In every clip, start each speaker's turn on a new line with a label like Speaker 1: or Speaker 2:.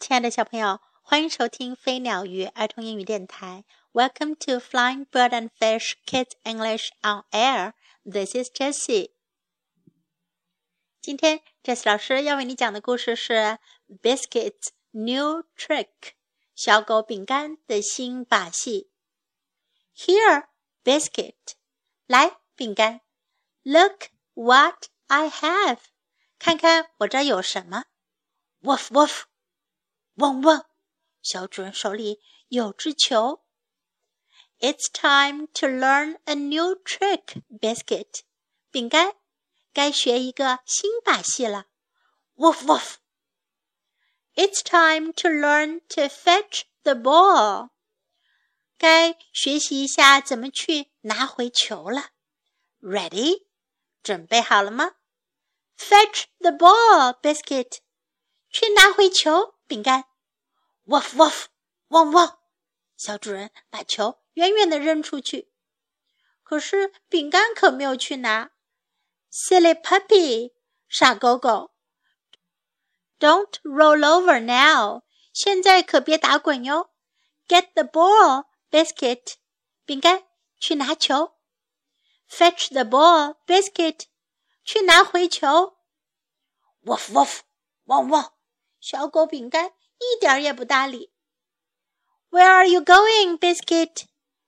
Speaker 1: 亲爱的小朋友，欢迎收听飞鸟鱼儿童英语电台。Welcome to Flying Bird and Fish Kids English on Air. This is Jessie. 今天 Jessie 老师要为你讲的故事是 Biscuit's New Trick，小狗饼干的新把戏。Here, Biscuit，来饼干，Look what I have，看看我这有什么。Woof woof。汪汪，小主人手里有只球。It's time to learn a new trick, Biscuit。饼干，该学一个新把戏了。Woof woof。It's time to learn to fetch the ball。该学习一下怎么去拿回球了。Ready？准备好了吗？Fetch the ball, Biscuit。去拿回球，饼干。Woof woof，汪汪！小主人把球远远的扔出去，可是饼干可没有去拿。Silly puppy，傻狗狗！Don't roll over now，现在可别打滚哟。Get the ball，biscuit，饼干去拿球。Fetch the ball，biscuit，去拿回球。Woof woof，汪汪！小狗饼干。一点儿也不搭理。Where are you going, Biscuit？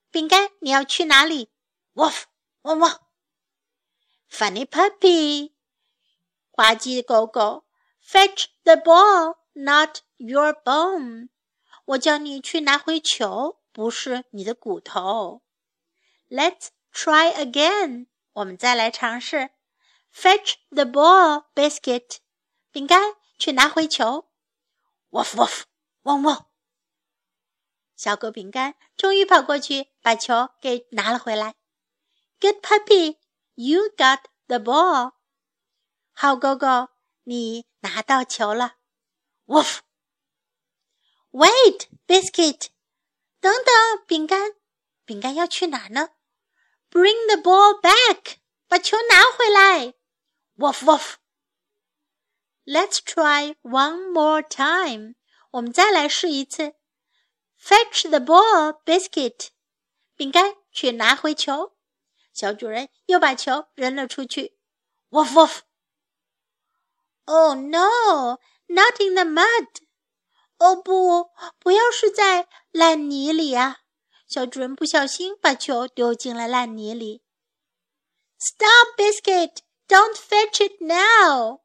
Speaker 1: 饼干，你要去哪里？Woof，汪汪。Funny puppy，滑稽的狗狗。Fetch the ball, not your bone。我叫你去拿回球，不是你的骨头。Let's try again。我们再来尝试。Fetch the ball, Biscuit。饼干，去拿回球。，wolf wolf，汪汪！小狗饼干终于跑过去，把球给拿了回来。Good puppy, you got the ball。好狗狗，你拿到球了。Wolf，wait, biscuit。等等，饼干，饼干要去哪呢？Bring the ball back，把球拿回来。Woof woof。Let's try one more time. 我们再来试一次。Fetch the ball, biscuit. 饼干去拿回球。小主人又把球扔了出去。Woof woof. Oh no, not in the mud. 哦不，不要是在烂泥里啊！小主人不小心把球丢进了烂泥里。Stop, biscuit! Don't fetch it now.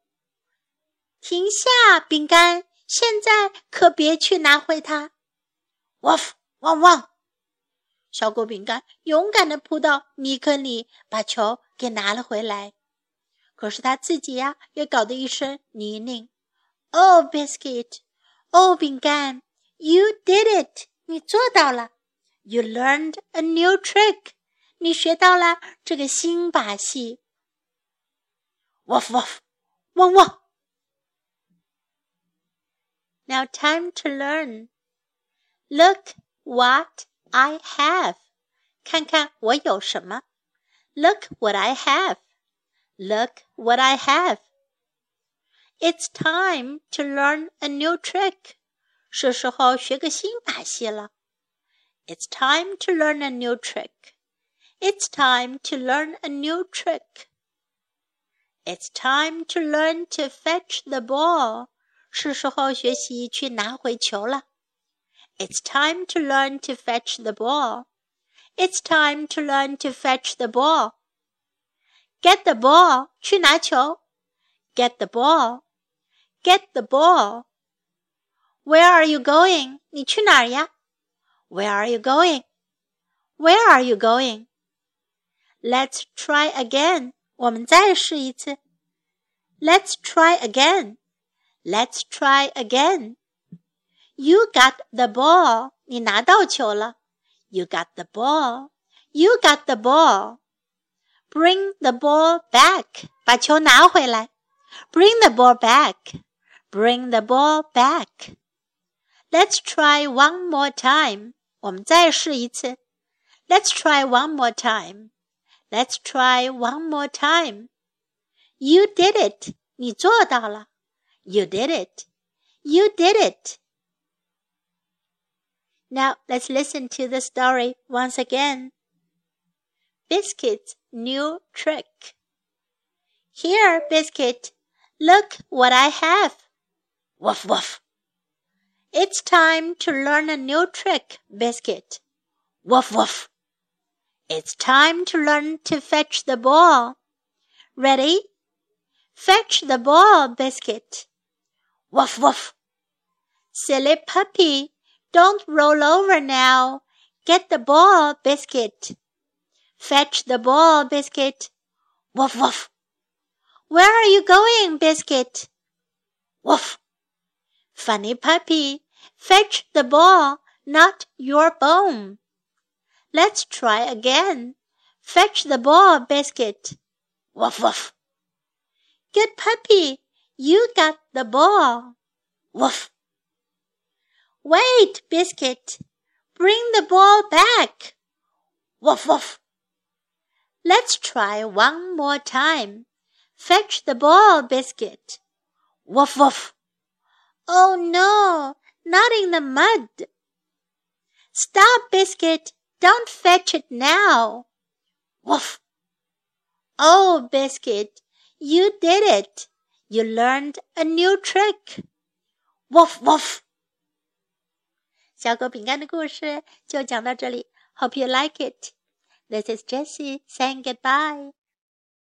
Speaker 1: 停下，饼干！现在可别去拿回它。Woof，汪汪！小狗饼干勇敢地扑到泥坑里，把球给拿了回来。可是他自己呀，也搞得一身泥泞。Oh, biscuit！Oh,，饼干！You did it！你做到了。You learned a new trick！你学到了这个新把戏。Woof woof，汪汪 ！Now time to learn. Look what I have. 看看我有什么。Look what I have. Look what I have. It's time to learn a new trick. 是时候学个新把戏了。It's time to learn a new trick. It's time to learn a new trick. It's time to learn to fetch the ball. 是时候学习去拿回球了。It's time to learn to fetch the ball. It's time to learn to fetch the ball. Get the ball，去拿球。Get the ball. Get the ball. Where are you going？你去哪儿呀？Where are you going? Where are you going? Let's try again. 我们再试一次。Let's try again. Let's try again. You got the ball. 你拿到球了。You got the ball. You got the ball. Bring the ball back. 把球拿回来。Bring the ball back. Bring the ball back. Let's try one more time. 我们再试一次。Let's try one more time. Let's try one more time. You did it. 你做到了。 You did it. You did it. Now let's listen to the story once again. Biscuit's new trick. Here, Biscuit, look what I have. Woof woof. It's time to learn a new trick, Biscuit. Woof woof. It's time to learn to fetch the ball. Ready? Fetch the ball, Biscuit. Woof woof. Silly puppy, don't roll over now. Get the ball, Biscuit. Fetch the ball, Biscuit. Woof woof. Where are you going, Biscuit? Woof. Funny puppy, fetch the ball, not your bone. Let's try again. Fetch the ball, Biscuit. Woof woof. Good puppy, you got the ball. Woof. Wait, Biscuit. Bring the ball back. Woof woof. Let's try one more time. Fetch the ball, Biscuit. Woof woof. Oh no, not in the mud. Stop, Biscuit. Don't fetch it now. Woof. Oh, Biscuit, you did it. You learned a new trick. Woof woof. 小狗饼干的故事就讲到这里。Hope you like it. This is Jessie saying goodbye.